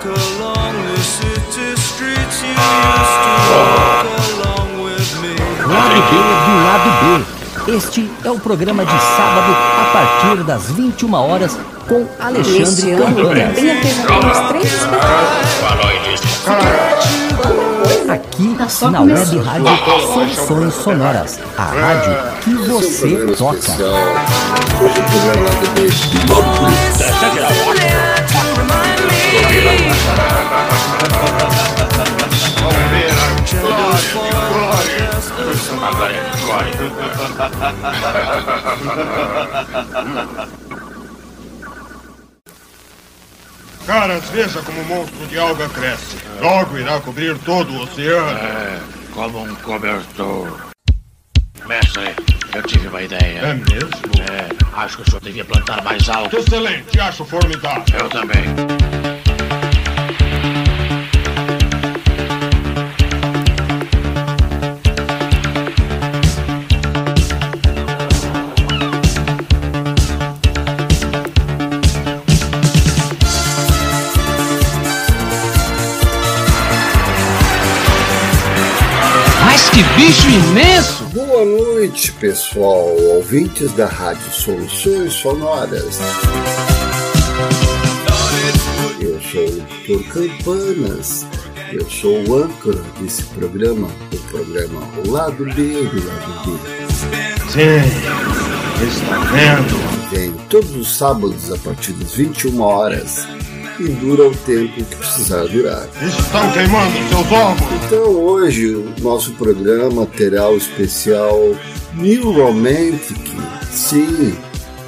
walk along the city streets. You used to walk along with me. Lado B do Lado B. Este é o programa de sábado a partir das 21 horas com Alexandre Campanha. espetáculos. Aqui Na sua na. Web Rádio Soluções Sonoras. A rádio que você toca. Hoje o programa lá do beijo. Caras, veja como o monstro de alga cresce. Logo irá cobrir todo o oceano. É, como um cobertor. Mestre, eu tive uma ideia. É mesmo? É, acho que o senhor devia plantar mais alto. Excelente, acho formidável. Eu também. Que bicho imenso! Boa noite, pessoal, ouvintes da Rádio Soluções Sonoras. Eu sou o Dr. Campanas, eu sou o âncora desse programa, o programa O Lado B do Lado B. Sim, está vendo? Vem todos os sábados a partir das 21 horas e dura o tempo que precisar durar. Estão queimando seus ovos. Então hoje o nosso programa terá o especial New Romantic. Sim,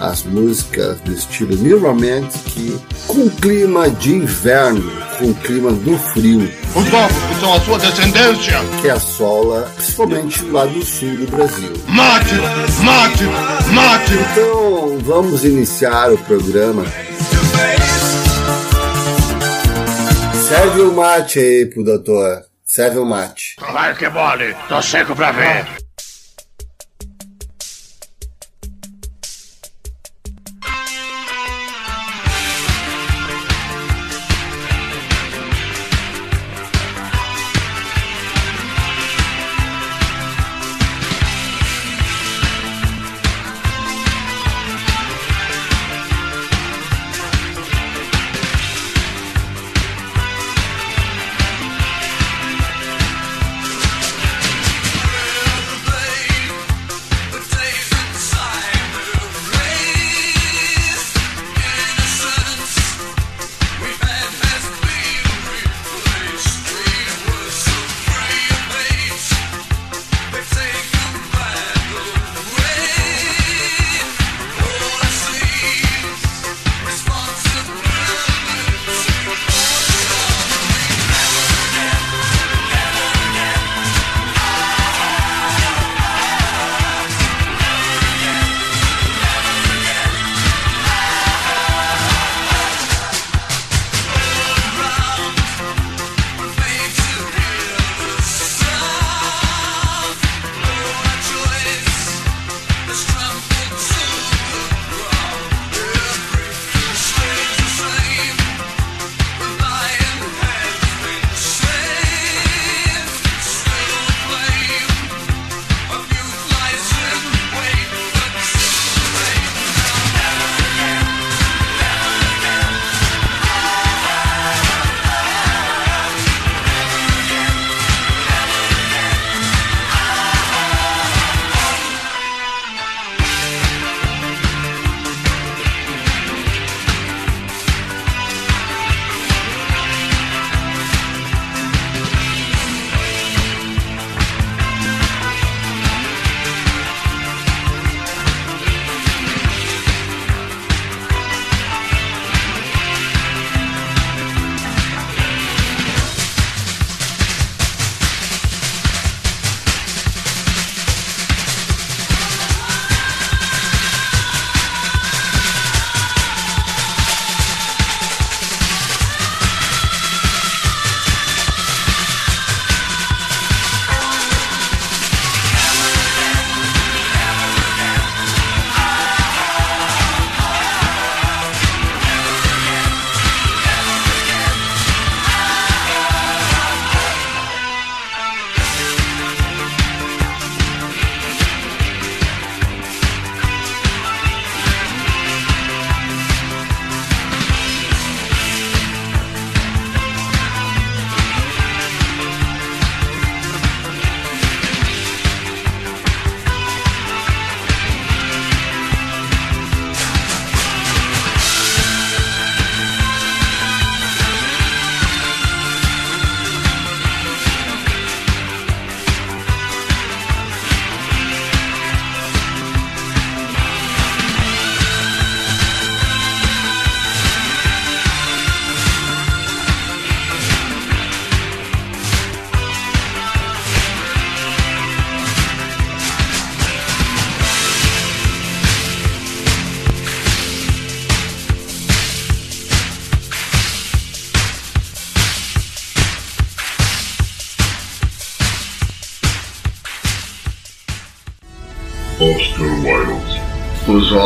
as músicas do estilo New Romantic com clima de inverno, com clima do frio, Os ovos que são a sua descendência. que assola principalmente lá do sul do Brasil. Mate, mate, mate. Então vamos iniciar o programa. Serve o mate aí pro doutor. Serve o mate. Vai que mole, tô seco pra ver.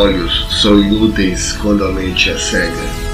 Olhos são inúteis quando a mente é cega.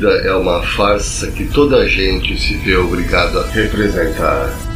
Vida é uma farsa que toda a gente se vê obrigado a representar.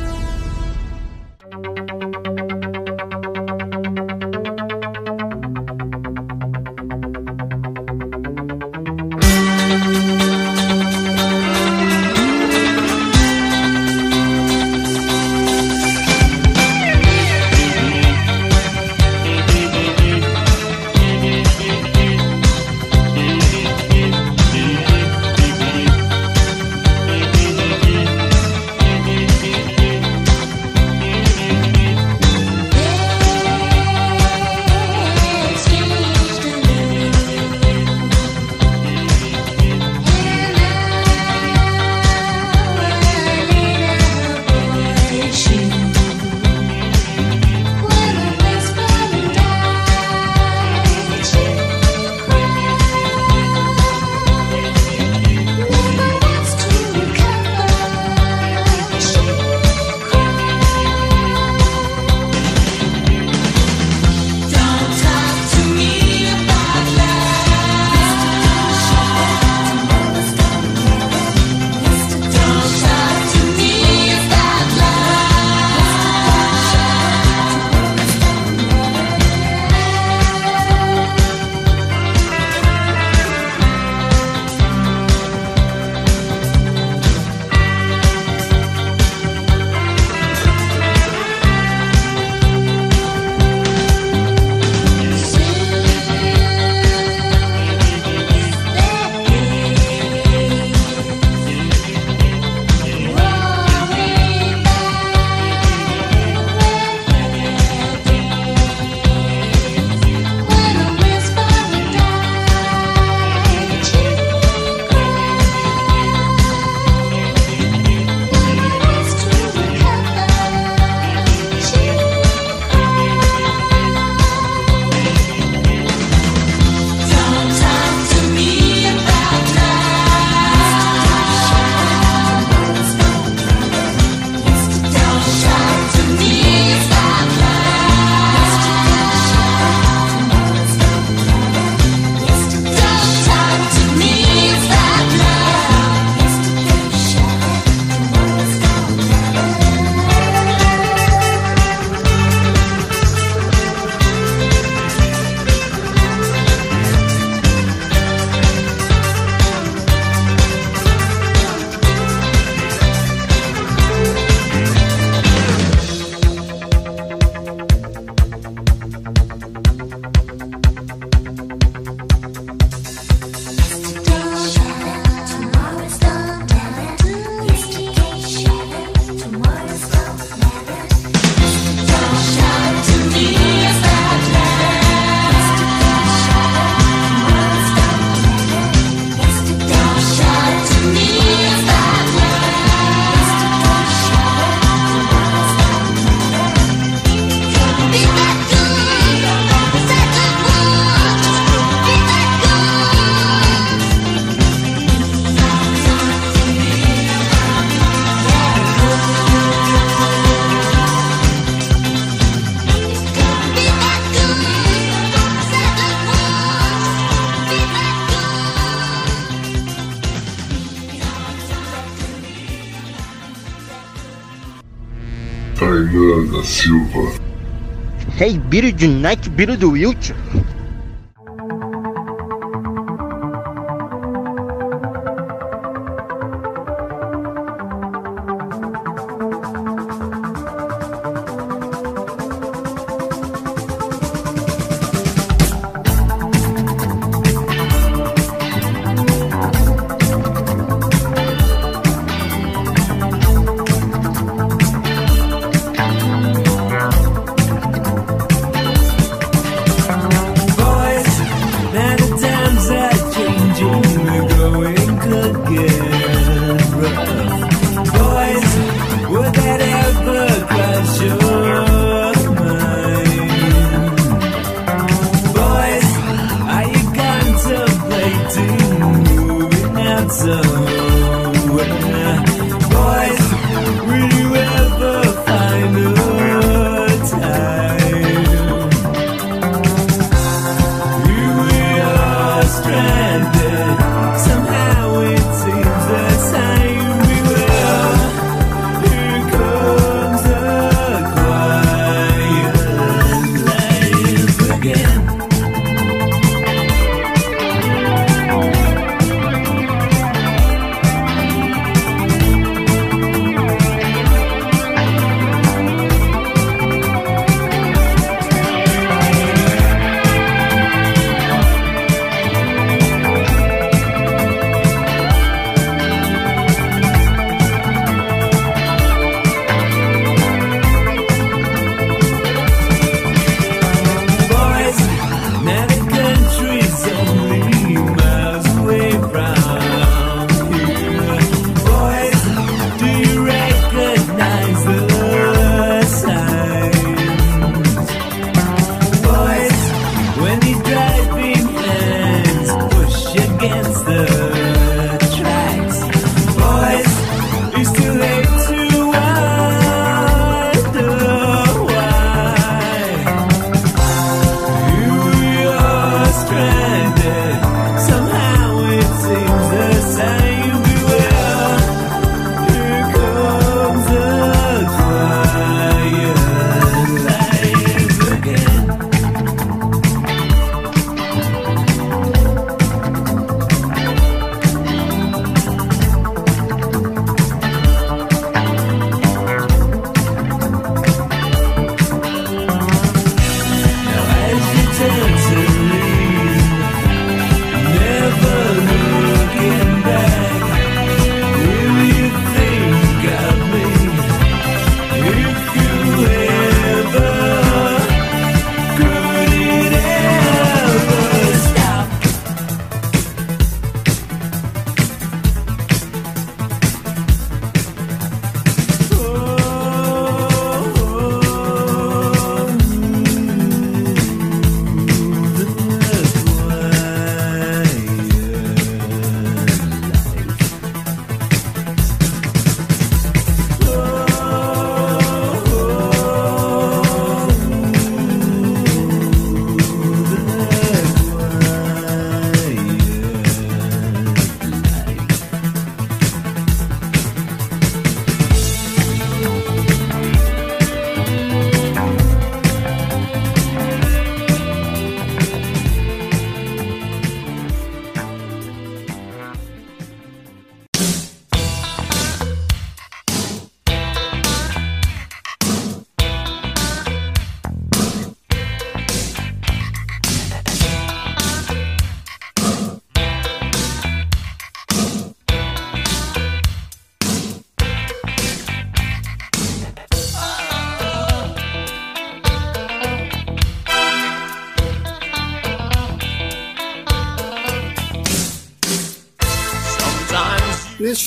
Beetle de Nike, Beetle do Wiltshire.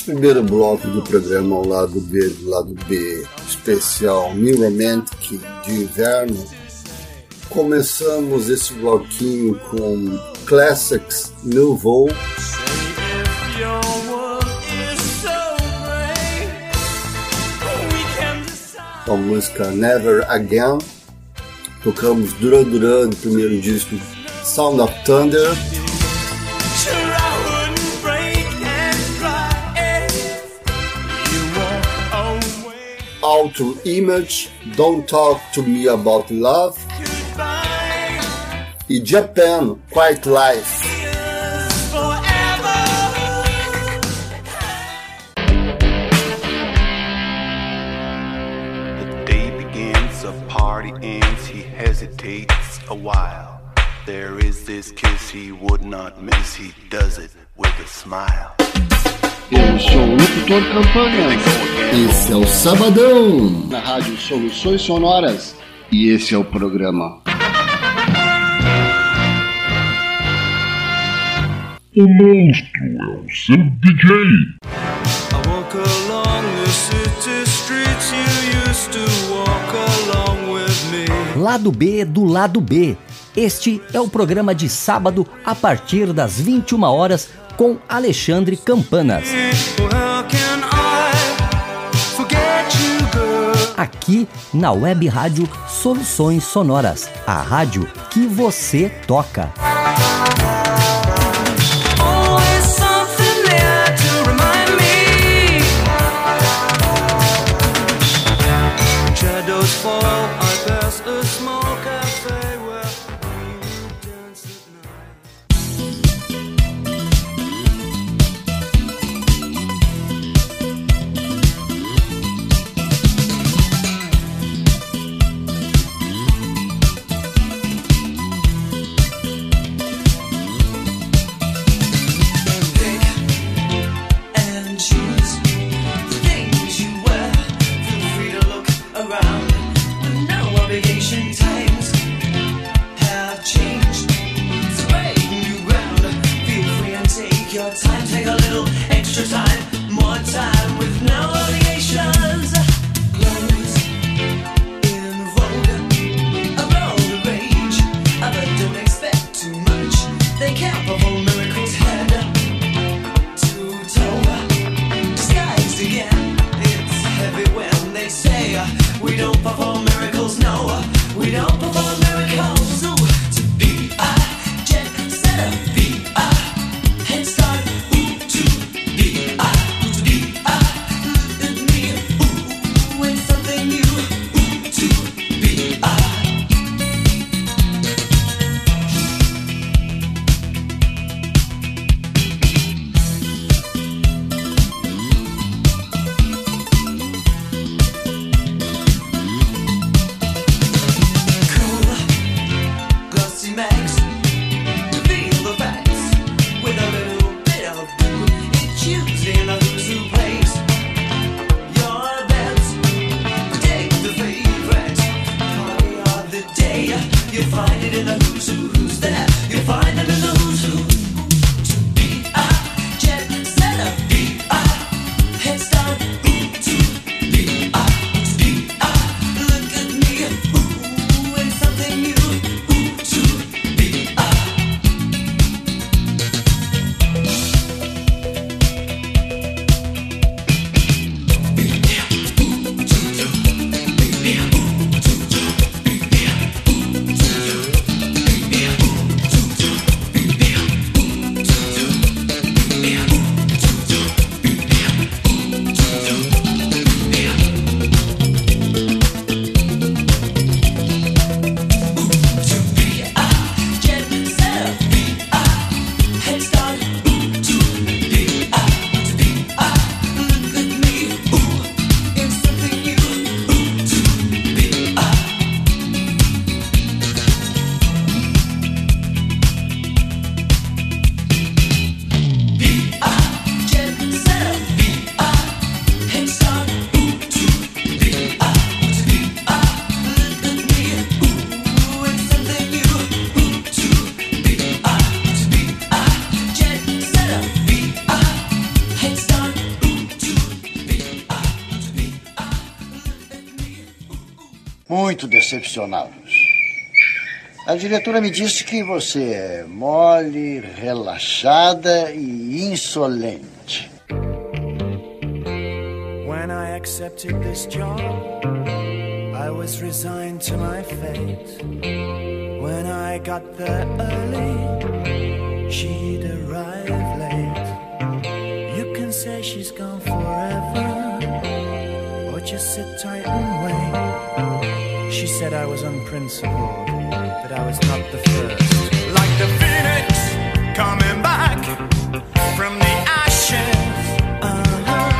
primeiro bloco do programa ao lado B do lado B especial Me Romantic de inverno, começamos esse bloquinho com Classics Nouveau. voo a música Never Again. Tocamos Duran Duran do primeiro disco Sound of Thunder. To Image, Don't Talk to Me About Love e Japan, Quiet Life. The day begins, a party ends, he hesitates a while. There is this kiss he would not miss, he does it with a smile. Eu sou o locutor Campanha. Esse é o Sabadão. Na Rádio Soluções Sonoras. E esse é o programa. O monstro é o seu DJ. I walk along the city streets you used to walk along with me. Lado B do Lado B. Este é o programa de sábado a partir das 21 horas com Alexandre Campanas. Aqui na Web Rádio Soluções Sonoras, a rádio que você toca. A diretora me disse que você é mole, relaxada e insolente. When I accepted this job, I was resigned to my fate. When I got there early, unprincipled, but I was not the first. Like the phoenix coming back from the ashes. Uh -huh.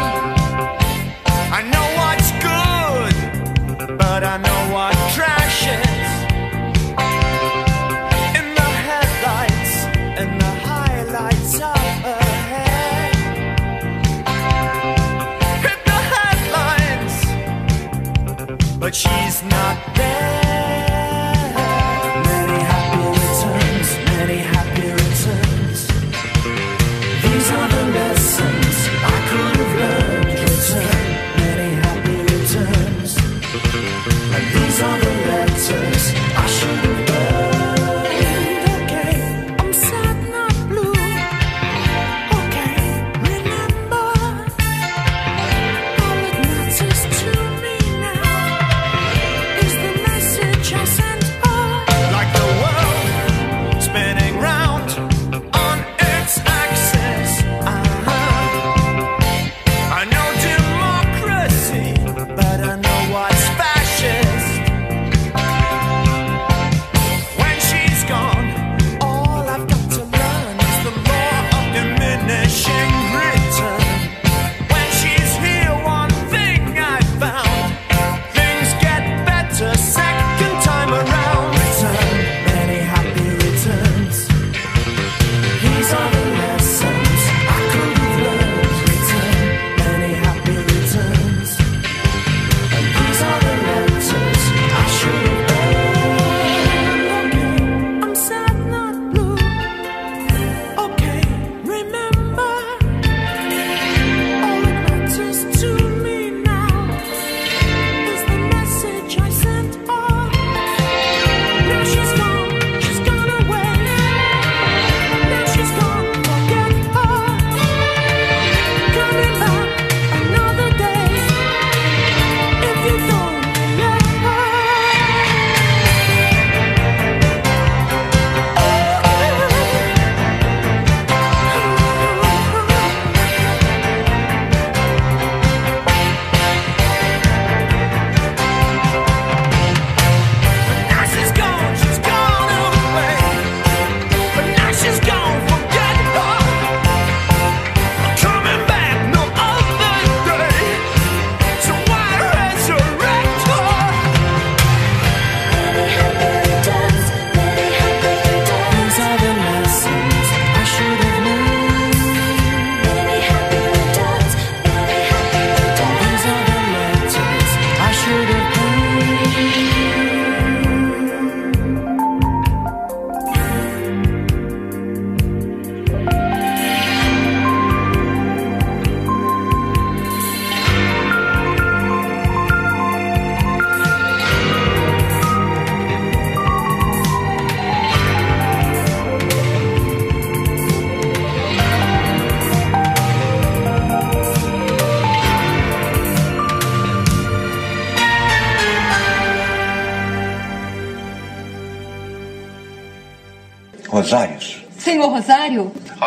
I know what's good, but I know what trash is. In the headlights in the highlights of her head. The headlines, but she's not there.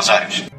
Rosários.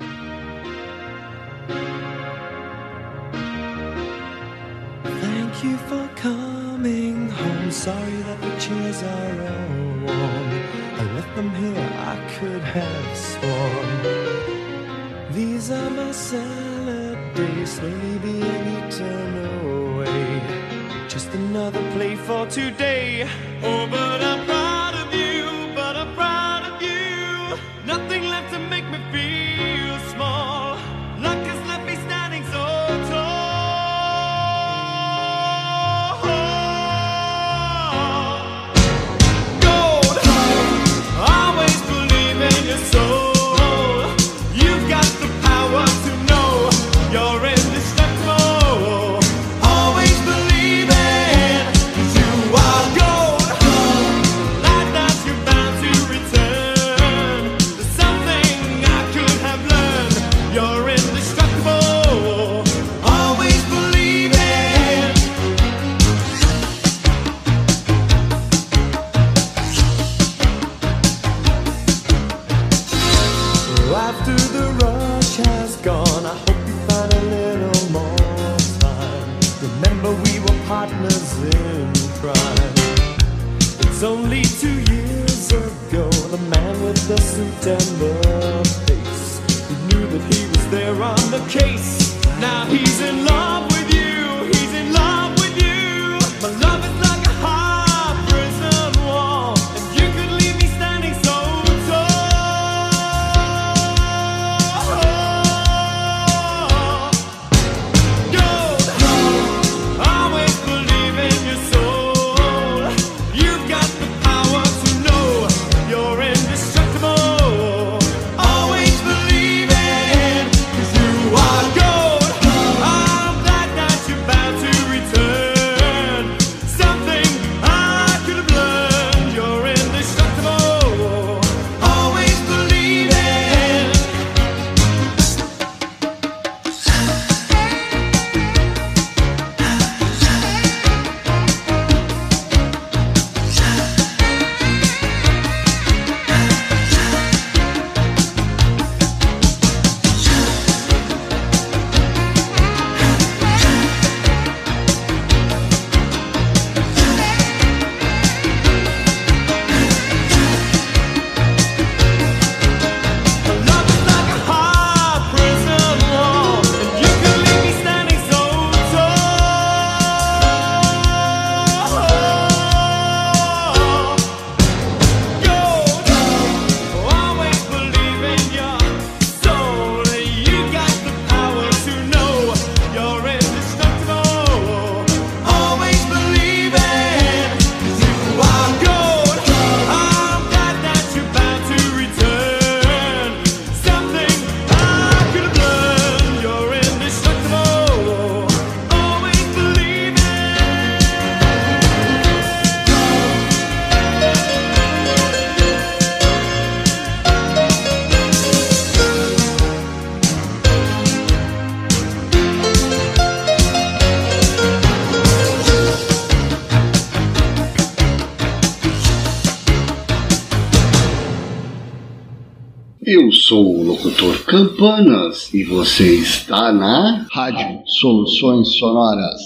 Planas e você está na Rádio Soluções Sonoras,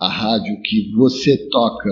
a rádio que você toca.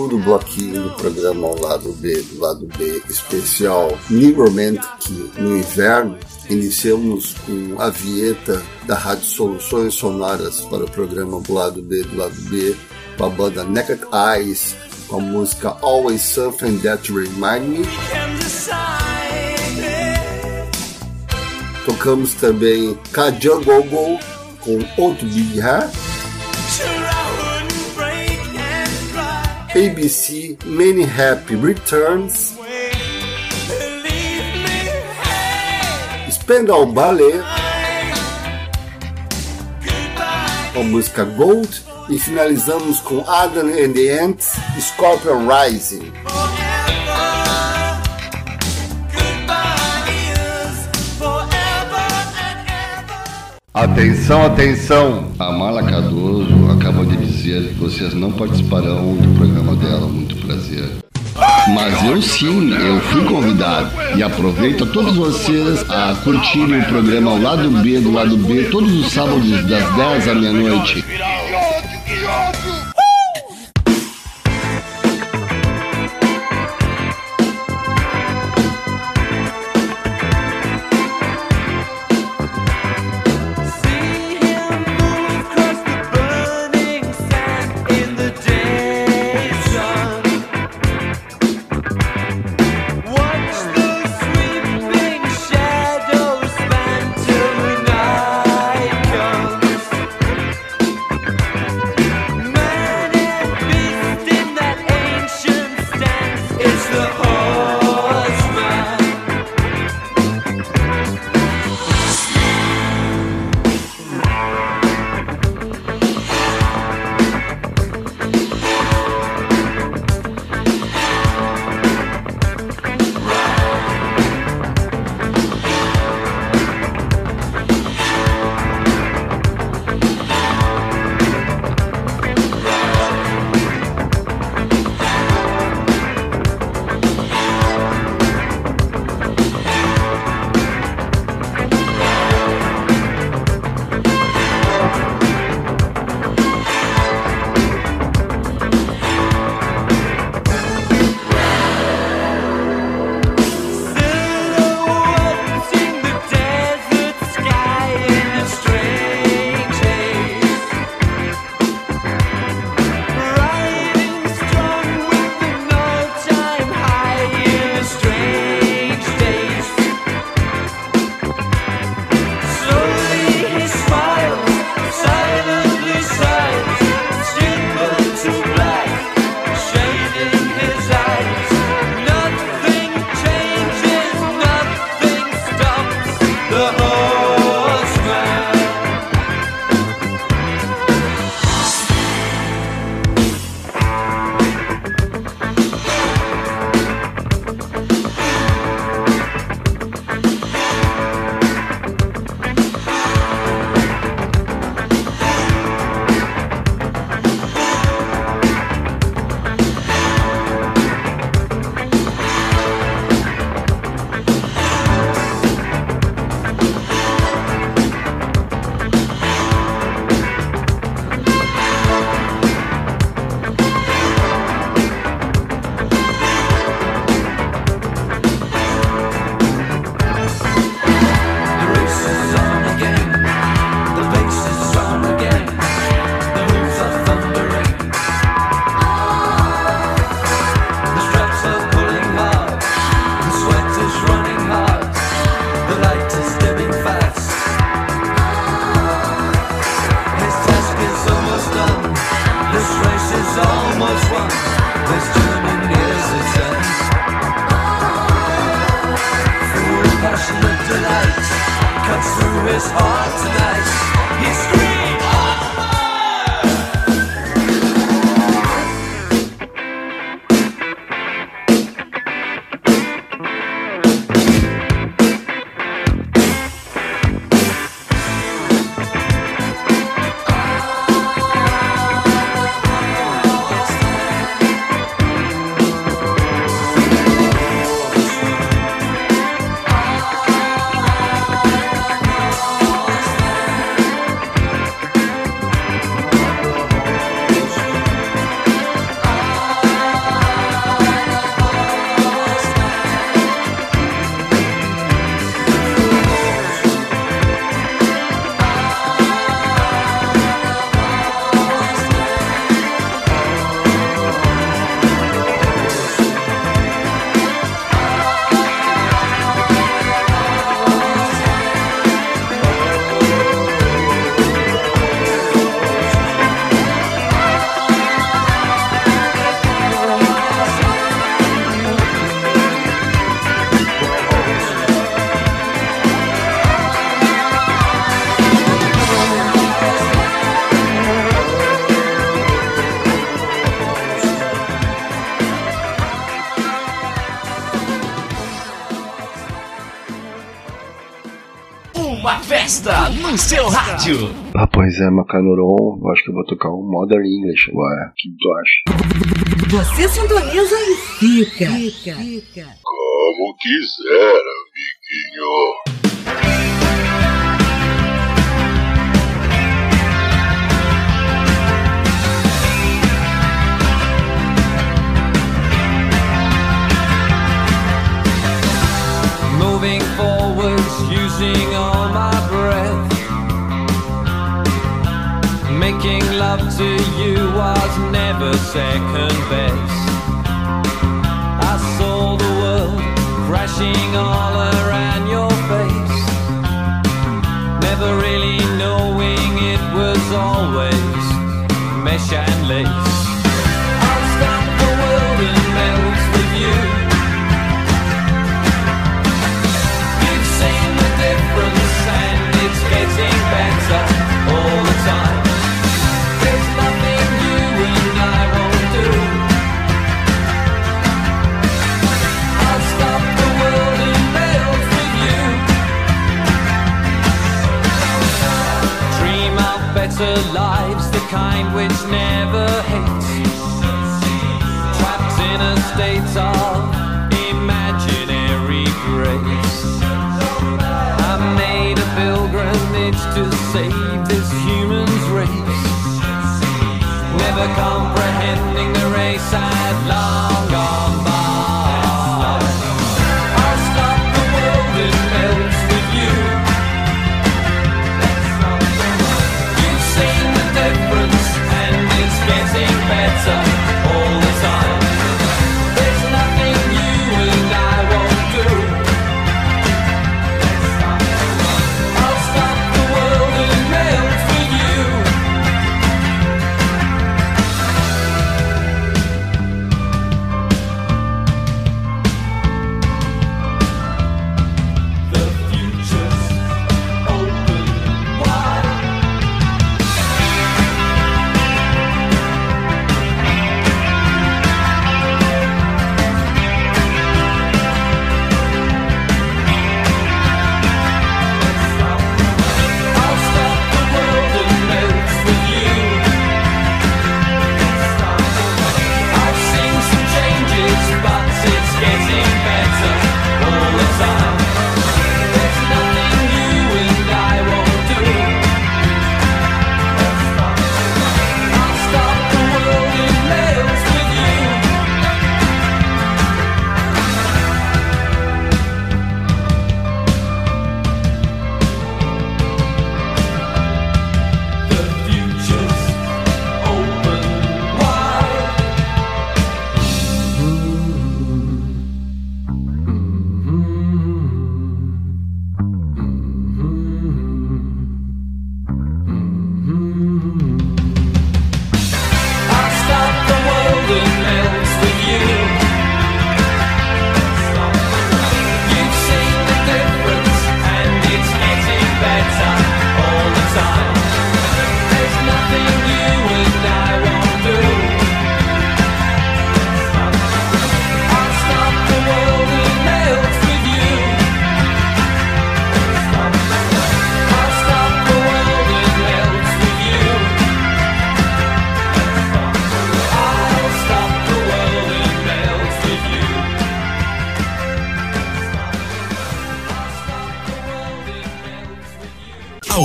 Segundo bloquinho do programa ao lado B, do lado B especial New Romantic no inverno, iniciamos com a vinheta da Rádio Soluções Sonoras para o programa do lado B, do lado B, com a banda Naked Eyes, com a música Always Something That Remind Me. Tocamos também Kajal Gogo com Outro Bia. ABC Many Happy Returns. Spandau Ballet. A música Gold. E finalizamos com Adam and the Ants, Scorpion Rising. Atenção, atenção! A Mala Cardoso acabou de dizer que vocês não participarão do programa dela. Muito prazer. Mas eu sim, eu fui convidado. E aproveito a todos vocês a curtirem o programa ao lado B do lado B todos os sábados das 10 à meia-noite. No seu rádio. Ah, pois é, Macanuron, eu acho que eu vou tocar um Modern English agora. O que tu acha? Você sintoniza e fica. fica. fica. Como quiser, amiguinho. Love to you was never second best. I saw the world crashing all around your face. Never really knowing it was always mesh and lace. Of lives, the kind which never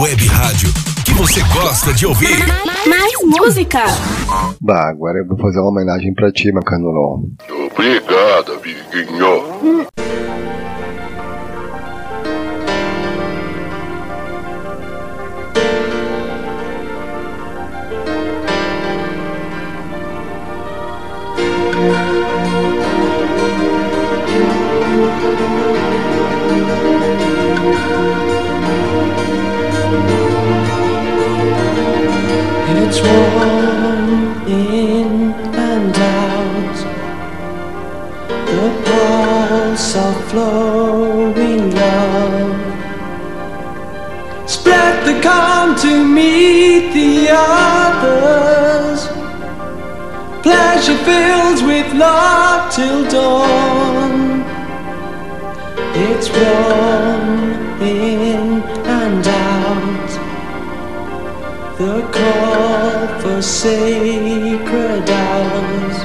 web rádio que você gosta de ouvir. Mais música. Bah, agora eu vou fazer uma homenagem pra ti, Macanuron. Obrigado, amiguinho. Warm in and out. The pulse of flowing love. Spread the calm to meet the others. Pleasure fills with love till dawn. It's warm in and the call for sacred hours.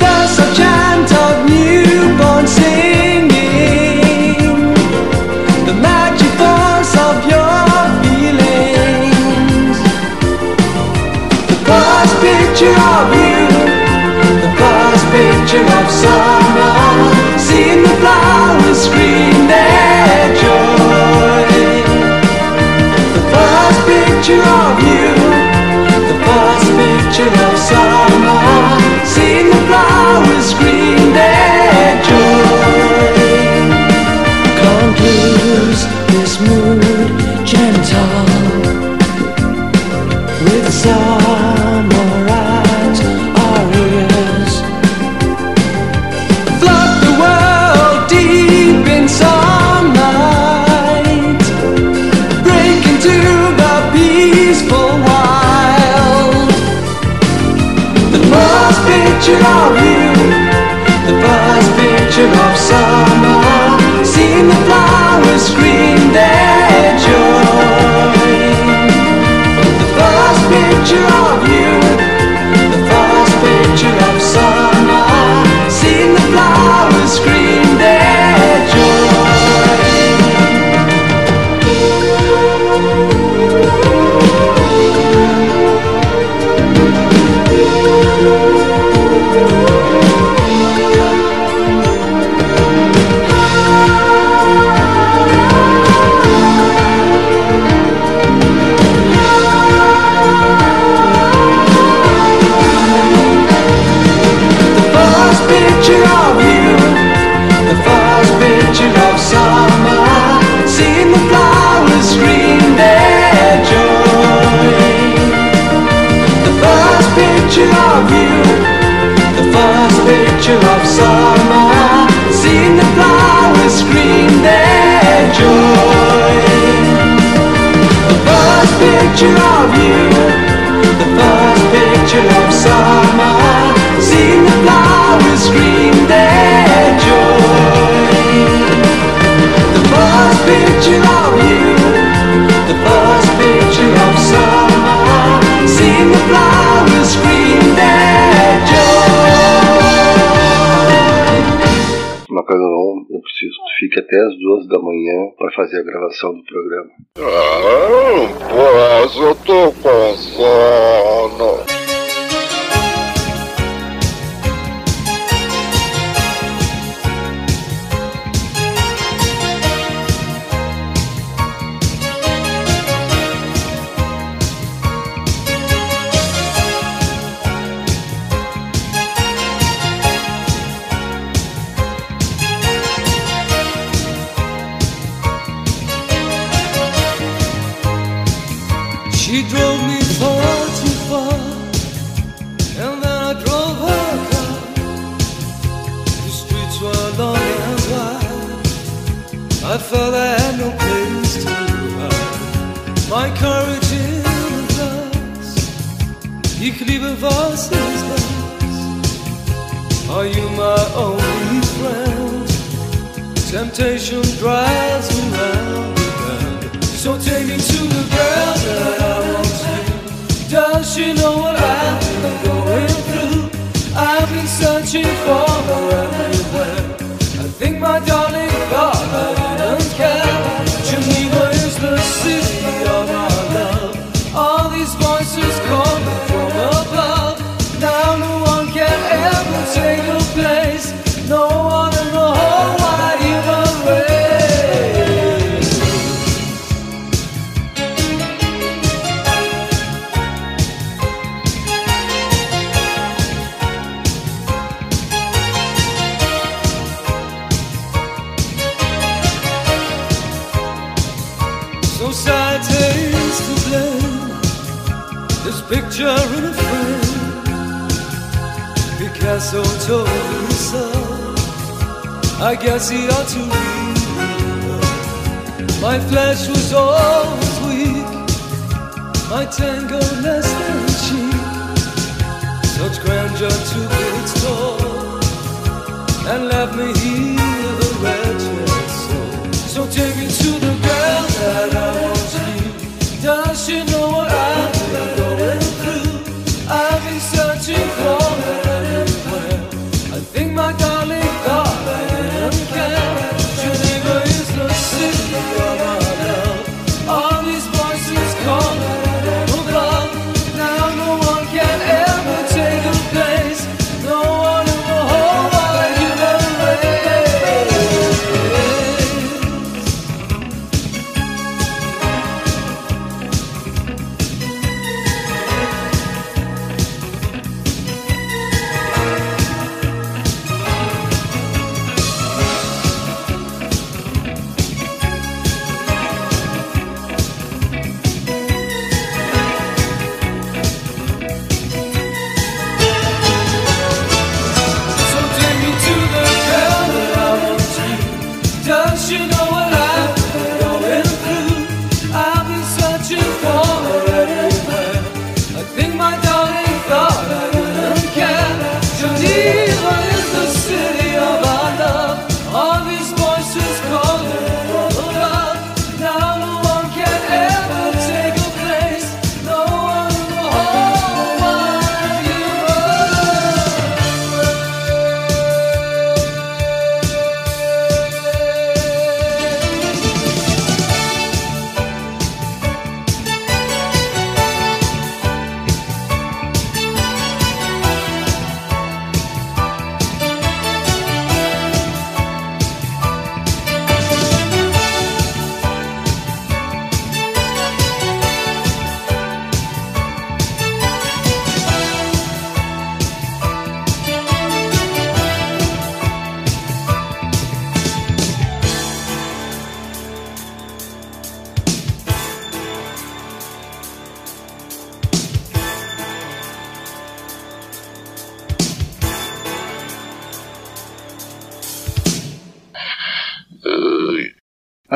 There's a chant of newborn singing, the magic force of your feelings, the past picture of you, the past picture of sun. you. até as duas da manhã para fazer a gravação do programa. Ah, pois eu tô cansado. flesh was always weak, my tangle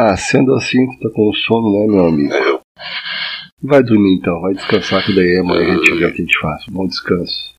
Ah, sendo assim, tu tá com sono, né, meu amigo? É, vai dormir então, vai descansar que daí amanhã a gente vê o que a gente faz. Bom descanso.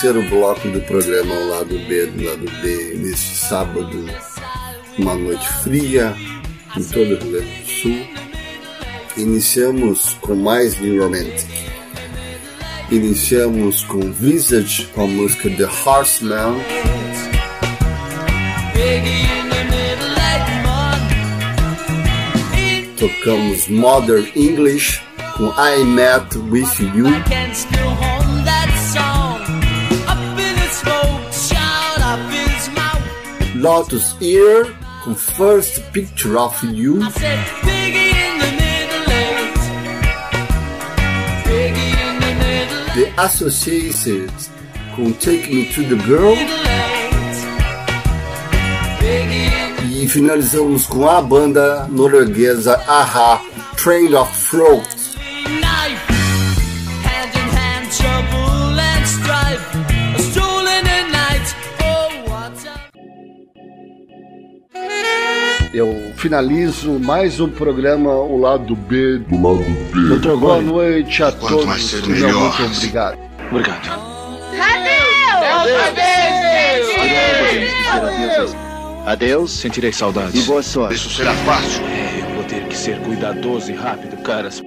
Terceiro bloco do programa ao lado B do lado B neste sábado, uma noite fria em todo o Rio Grande do Sul. Iniciamos com mais New Romantic. Iniciamos com Visage com a música The Horseman. Tocamos Modern English com I Met With You. Lotus Ear com First Picture of You. The Associated com Take Me to the Girl. E finalizamos com a banda norueguesa Aha, Train of Throat. Finalizo mais um programa O Lado B. Do lado B. Doutor Boa noite a Quanto todos. mais cedo, Não, melhor. muito obrigado. obrigado. Adeus, sentirei saudades. E boa sorte. Isso será fácil. É, eu vou ter que ser cuidadoso e rápido, caras.